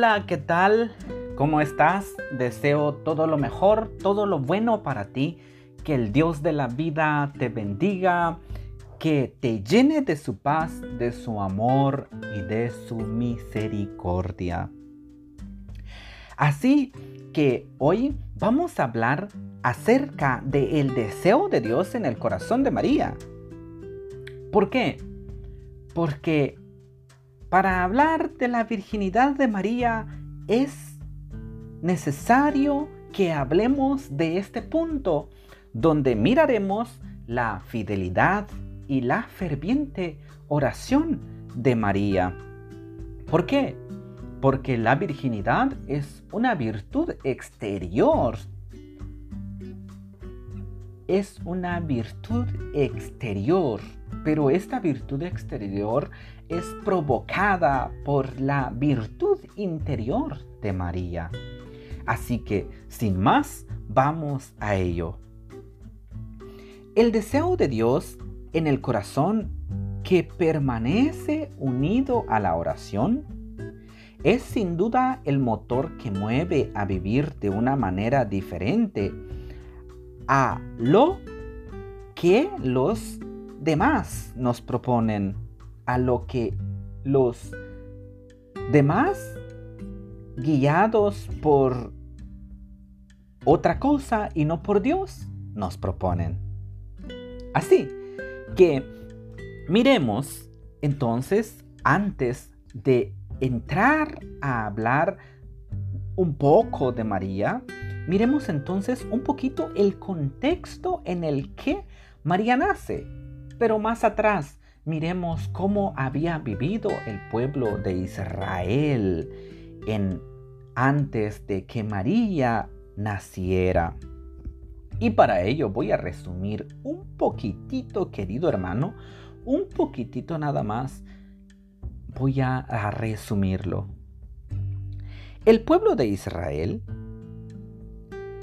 Hola, ¿qué tal? ¿Cómo estás? Deseo todo lo mejor, todo lo bueno para ti. Que el Dios de la vida te bendiga, que te llene de su paz, de su amor y de su misericordia. Así que hoy vamos a hablar acerca del deseo de Dios en el corazón de María. ¿Por qué? Porque para hablar de la virginidad de María es necesario que hablemos de este punto donde miraremos la fidelidad y la ferviente oración de María. ¿Por qué? Porque la virginidad es una virtud exterior. Es una virtud exterior pero esta virtud exterior es provocada por la virtud interior de María. Así que, sin más, vamos a ello. El deseo de Dios en el corazón que permanece unido a la oración es sin duda el motor que mueve a vivir de una manera diferente a lo que los demás nos proponen, a lo que los demás, guiados por otra cosa y no por Dios, nos proponen. Así que miremos entonces, antes de entrar a hablar un poco de María, miremos entonces un poquito el contexto en el que María nace. Pero más atrás, miremos cómo había vivido el pueblo de Israel en, antes de que María naciera. Y para ello voy a resumir un poquitito, querido hermano, un poquitito nada más. Voy a, a resumirlo. El pueblo de Israel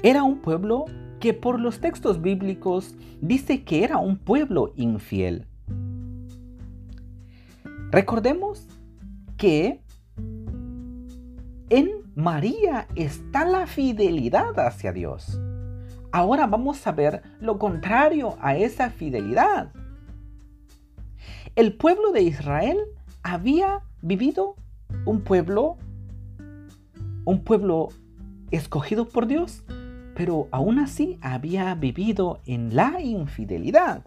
era un pueblo que por los textos bíblicos dice que era un pueblo infiel. Recordemos que en María está la fidelidad hacia Dios. Ahora vamos a ver lo contrario a esa fidelidad. El pueblo de Israel había vivido un pueblo, un pueblo escogido por Dios, pero aún así había vivido en la infidelidad.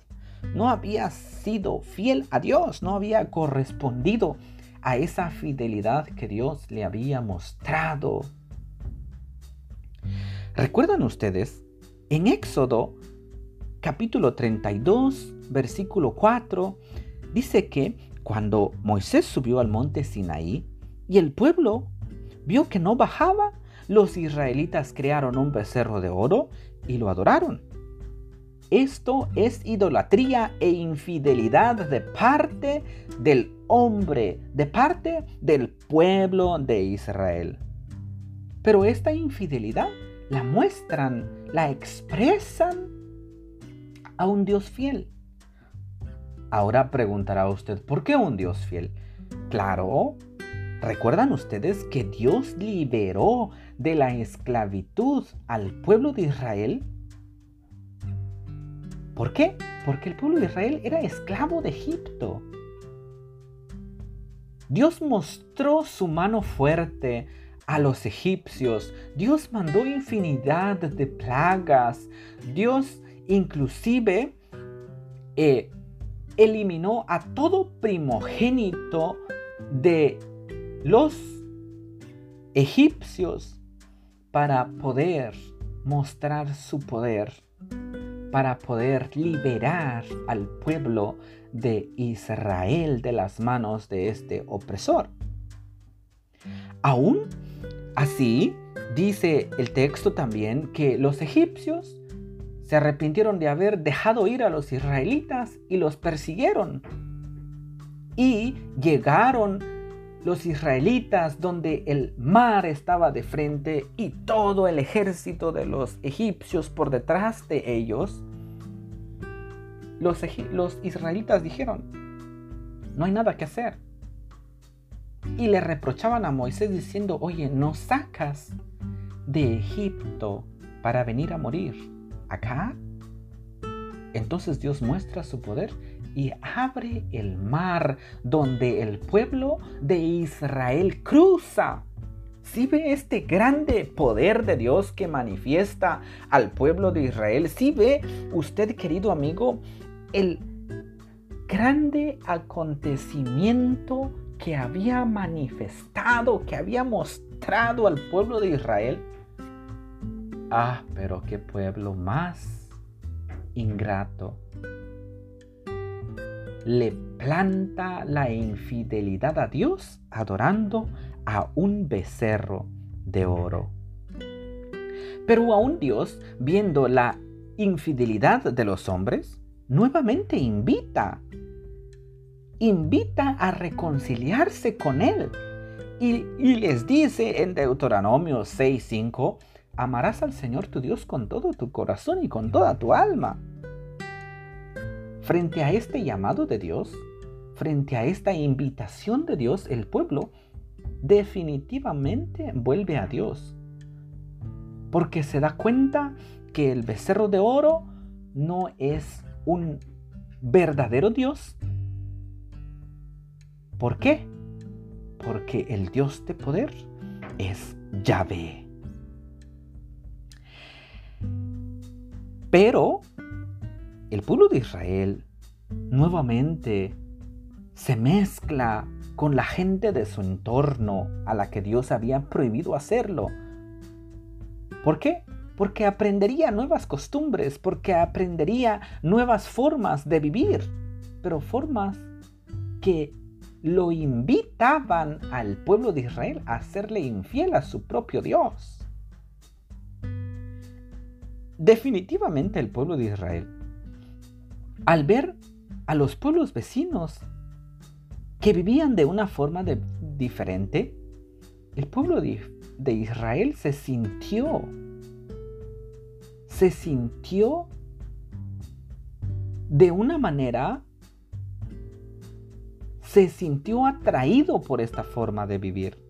No había sido fiel a Dios, no había correspondido a esa fidelidad que Dios le había mostrado. ¿Recuerdan ustedes? En Éxodo capítulo 32, versículo 4, dice que cuando Moisés subió al monte Sinaí y el pueblo vio que no bajaba, los israelitas crearon un becerro de oro y lo adoraron. Esto es idolatría e infidelidad de parte del hombre, de parte del pueblo de Israel. Pero esta infidelidad la muestran, la expresan a un Dios fiel. Ahora preguntará usted, ¿por qué un Dios fiel? Claro, ¿recuerdan ustedes que Dios liberó de la esclavitud al pueblo de Israel? ¿Por qué? Porque el pueblo de Israel era esclavo de Egipto. Dios mostró su mano fuerte a los egipcios. Dios mandó infinidad de plagas. Dios inclusive eh, eliminó a todo primogénito de los egipcios para poder mostrar su poder, para poder liberar al pueblo de Israel de las manos de este opresor. Aún así, dice el texto también que los egipcios se arrepintieron de haber dejado ir a los israelitas y los persiguieron. Y llegaron los israelitas donde el mar estaba de frente y todo el ejército de los egipcios por detrás de ellos, los, israelitas dijeron, no hay nada que hacer. y le reprochaban a Moisés diciendo, oye, nos sacas de Egipto para venir a morir acá. Entonces Dios muestra su poder y abre el mar donde el pueblo de Israel cruza. Si ve este grande poder de Dios que manifiesta al pueblo de Israel, si ve usted, querido amigo, el grande acontecimiento que había manifestado, que había mostrado al pueblo de Israel. Ah, pero qué pueblo más ingrato. Le planta la infidelidad a Dios adorando a un becerro de oro. Pero aún Dios, viendo la infidelidad de los hombres, nuevamente invita, invita a reconciliarse con Él. Y, les dice en Deuteronomio 6:5, amarás al Señor tu Dios con todo tu corazón y con toda tu alma. Frente a este llamado de Dios, frente a esta invitación de Dios, el pueblo definitivamente vuelve a Dios. Porque se da cuenta que el becerro de oro no es un verdadero Dios. ¿Por qué? Porque el Dios de poder es Yahvé. Pero el pueblo de Israel nuevamente se mezcla con la gente de su entorno a la que Dios había prohibido hacerlo. ¿Por qué? Porque aprendería nuevas costumbres, porque aprendería nuevas formas de vivir, pero formas que lo invitaban al pueblo de Israel a serle infiel a su propio Dios. Definitivamente el pueblo de Israel, al ver a los pueblos vecinos que vivían de una forma diferente, el pueblo de, de Israel se sintió, se sintió de una manera, se sintió atraído por esta forma de vivir.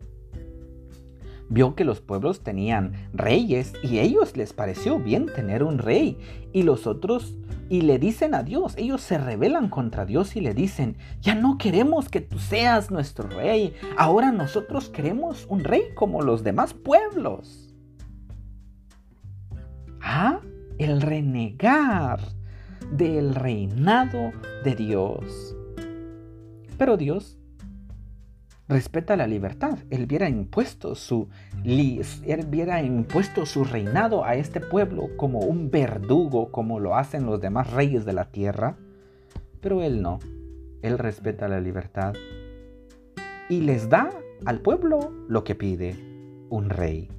Vio que los pueblos tenían reyes y ellos les pareció bien tener un rey y los otros y le dicen a Dios, ellos se rebelan contra Dios y le dicen, ya no queremos que tú seas nuestro rey, ahora nosotros queremos un rey como los demás pueblos. Ah, el renegar del reinado de Dios. Pero Dios respeta la libertad. Él hubiera impuesto su, él hubiera impuesto su reinado a este pueblo como un verdugo, como lo hacen los demás reyes de la tierra. Pero él no. Él respeta la libertad y les da al pueblo lo que pide, un rey.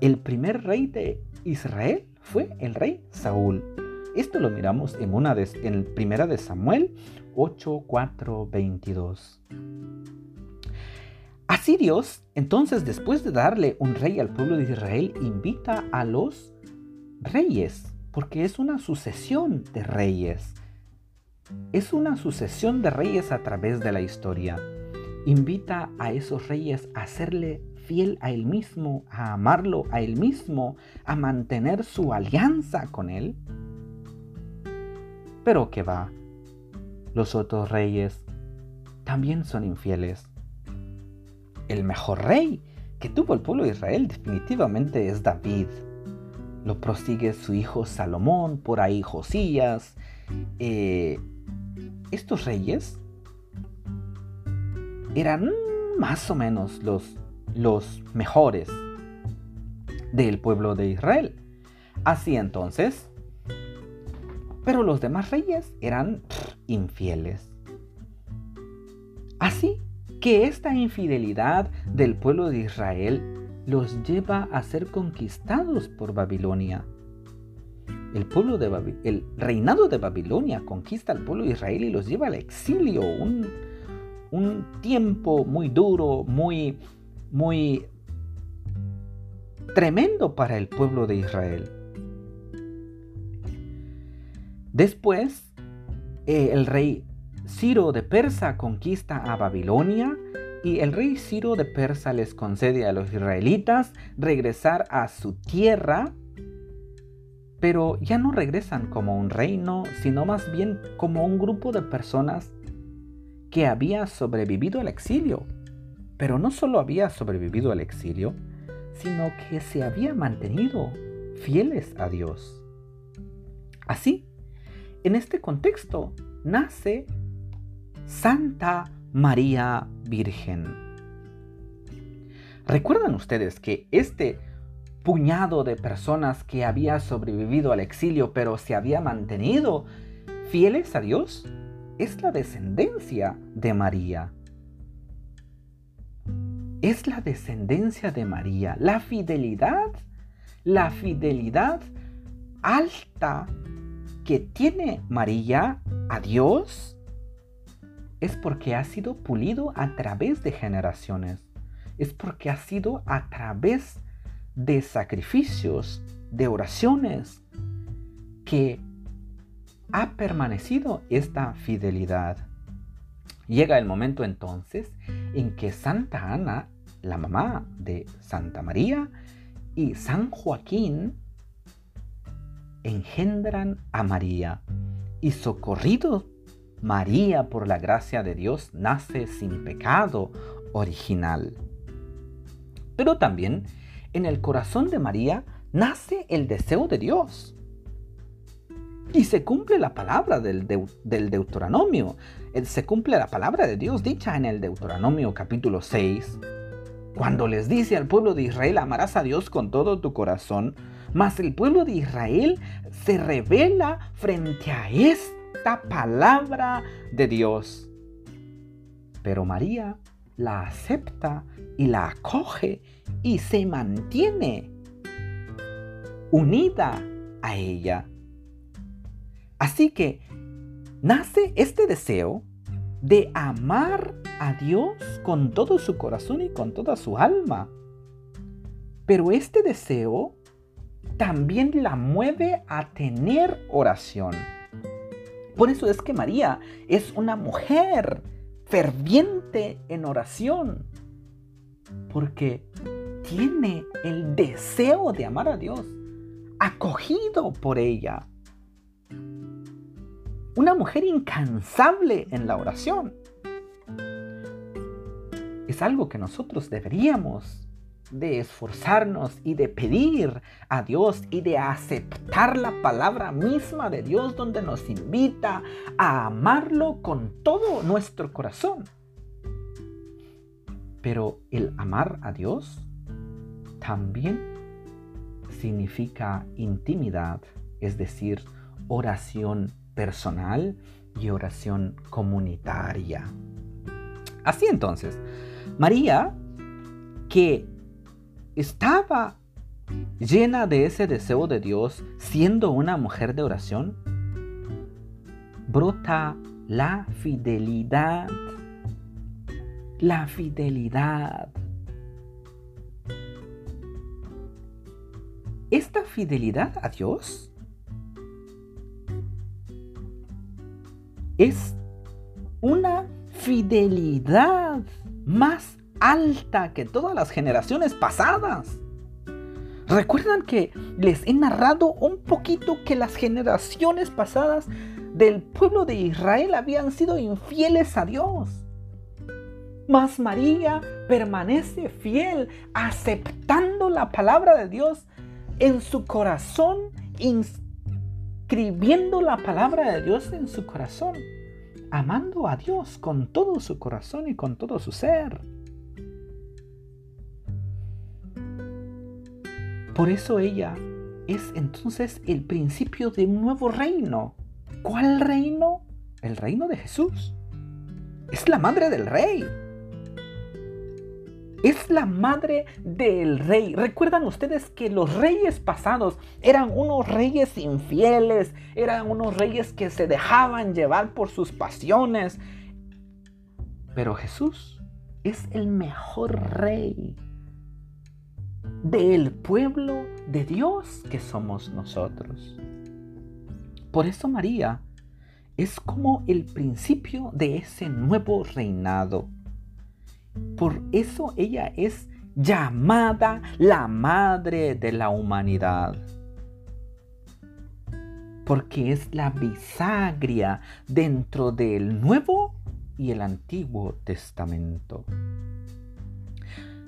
El primer rey de Israel fue el rey Saúl. Esto lo miramos en una de, en primera de Samuel 8, 4, 22. Así Dios, entonces después de darle un rey al pueblo de Israel, invita a los reyes, porque es una sucesión de reyes. Es una sucesión de reyes a través de la historia. Invita a esos reyes a serle fiel a él mismo, a amarlo a él mismo, a mantener su alianza con él. Pero que va, los otros reyes también son infieles el mejor rey que tuvo el pueblo de Israel definitivamente es David. Lo prosigue su hijo Salomón, por ahí Josías. Eh, estos reyes eran más o menos los, los mejores del pueblo de Israel. Así entonces, pero los demás reyes eran infieles. Así que esta infidelidad del pueblo de Israel los lleva a ser conquistados por Babilonia. El, pueblo de el reinado de Babilonia conquista al pueblo de Israel y los lleva al exilio, un, un tiempo muy duro, muy, muy tremendo para el pueblo de Israel. Después, eh, el rey Ciro de Persa conquista a Babilonia Y el rey Ciro de Persa les concede a los israelitas regresar a su tierra, pero ya no regresan como un reino, sino más bien como un grupo de personas que había sobrevivido al exilio. Pero no solo había sobrevivido al exilio, sino que se había mantenido fieles a Dios. Así, en este contexto nace Santa María Virgen. ¿Recuerdan ustedes que este puñado de personas que había sobrevivido al exilio pero se había mantenido fieles a Dios es la descendencia de María? Es la descendencia de María, la fidelidad, la fidelidad alta que tiene María a Dios es porque ha sido pulido a través de generaciones. Es porque ha sido a través de sacrificios, de oraciones, que ha permanecido esta fidelidad. Llega el momento entonces en que Santa Ana, la mamá de Santa María, y San Joaquín engendran a María y socorrido María por la gracia de Dios nace sin pecado original. Pero también en el corazón de María nace el deseo de Dios. Y se cumple la palabra del, del Deuteronomio. Se cumple la palabra de Dios dicha en el Deuteronomio capítulo 6. Cuando les dice al pueblo de Israel, amarás a Dios con todo tu corazón, mas el pueblo de Israel se revela frente a esta palabra de Dios. Pero María la acepta y la acoge y se mantiene unida a ella. Así que nace este deseo de amar a Dios con todo su corazón y con toda su alma. Pero este deseo también la mueve a tener oración. Por eso es que María es una mujer ferviente en oración. Porque tiene el deseo de amar a Dios, acogido por ella. Una mujer incansable en la oración. Es algo que nosotros deberíamos de esforzarnos y de pedir a Dios y de aceptar la palabra misma de Dios donde nos invita a amarlo con todo nuestro corazón. Pero el amar a Dios también significa intimidad, es decir, oración personal y oración comunitaria. Así entonces, María, que estaba llena de ese deseo de Dios, siendo una mujer de oración, brota la fidelidad. La fidelidad. Esta fidelidad a Dios es una fidelidad más alta que todas las generaciones pasadas. Recuerdan que les he narrado un poquito que las generaciones pasadas del pueblo de Israel habían sido infieles a Dios. Mas María permanece fiel, aceptando la palabra de Dios en su corazón, inscribiendo la palabra de Dios en su corazón, amando a Dios con todo su corazón y con todo su ser. Por eso ella es entonces el principio de un nuevo reino. ¿Cuál reino? El reino de Jesús. Es la madre del rey. Es la madre del rey. ¿Recuerdan ustedes que los reyes pasados eran unos reyes infieles? Eran unos reyes que se dejaban llevar por sus pasiones. Pero Jesús es el mejor rey del pueblo de Dios que somos nosotros. Por eso María es como el principio de ese nuevo reinado. Por eso ella es llamada la madre de la humanidad. Porque es la bisagria dentro del Nuevo y el Antiguo Testamento.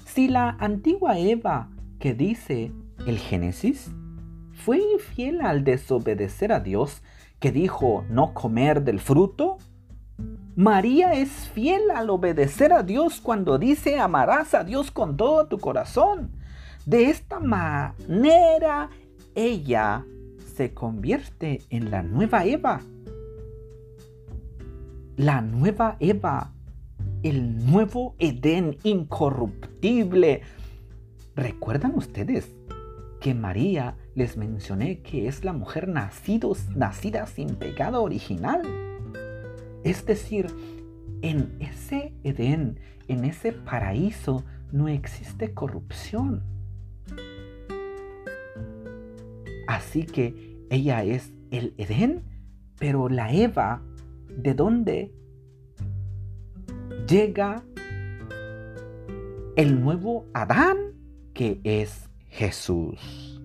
Si la antigua Eva que dice el Génesis fue infiel al desobedecer a Dios que dijo no comer del fruto, María es fiel al obedecer a Dios cuando dice amarás a Dios con todo tu corazón. De esta manera ella se convierte en la nueva Eva. La nueva Eva, el nuevo Edén incorruptible. ¿Recuerdan ustedes que María les mencioné que es la mujer nacida sin pecado original? Es decir, en ese Edén, en ese paraíso, no existe corrupción. Así que ella es el Edén, pero la Eva, ¿de dónde llega el nuevo Adán que es Jesús?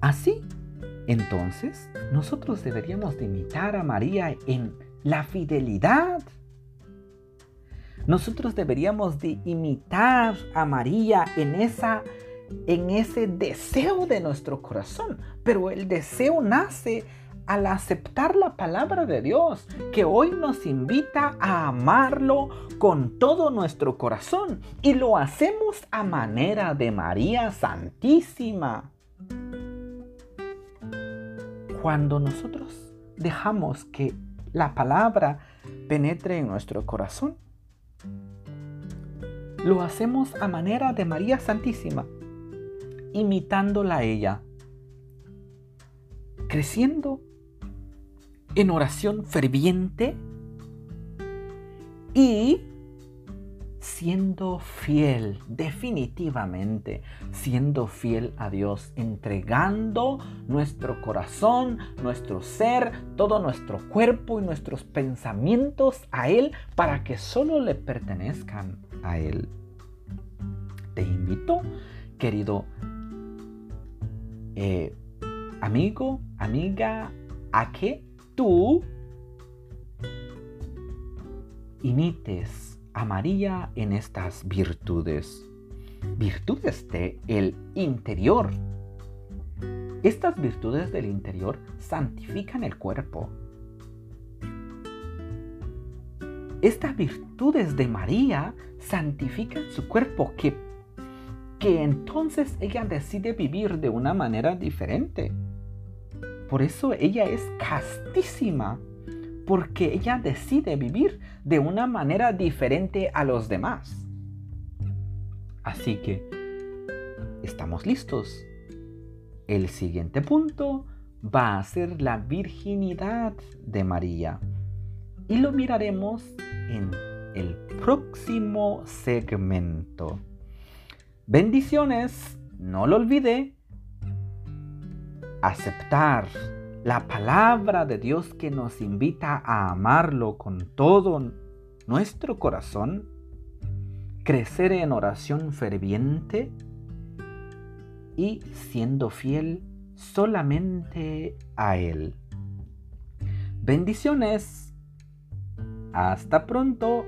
Así entonces, nosotros deberíamos de imitar a María en la fidelidad. Nosotros deberíamos de imitar a María en esa en ese deseo de nuestro corazón, pero el deseo nace al aceptar la palabra de Dios, que hoy nos invita a amarlo con todo nuestro corazón y lo hacemos a manera de María Santísima. Cuando nosotros dejamos que la palabra penetre en nuestro corazón, lo hacemos a manera de María Santísima, imitándola a ella, creciendo en oración ferviente y siendo fiel, definitivamente siendo fiel a Dios, entregando nuestro corazón, nuestro ser, todo nuestro cuerpo y nuestros pensamientos a Él para que solo le pertenezcan a Él. Te invito, querido eh, amigo, amiga, a que tú imites a María en estas virtudes. Virtudes de el interior. Estas virtudes del interior santifican el cuerpo. Estas virtudes de María santifican su cuerpo que, que entonces ella decide vivir de una manera diferente. Por eso ella es castísima porque ella decide vivir de una manera diferente a los demás. Así que, ¿estamos listos? El siguiente punto va a ser la virginidad de María. Y lo miraremos en el próximo segmento. Bendiciones, no lo olvide. Aceptar la palabra de Dios que nos invita a amarlo con todo nuestro corazón, crecer en oración ferviente y siendo fiel solamente a Él. Bendiciones. Hasta pronto.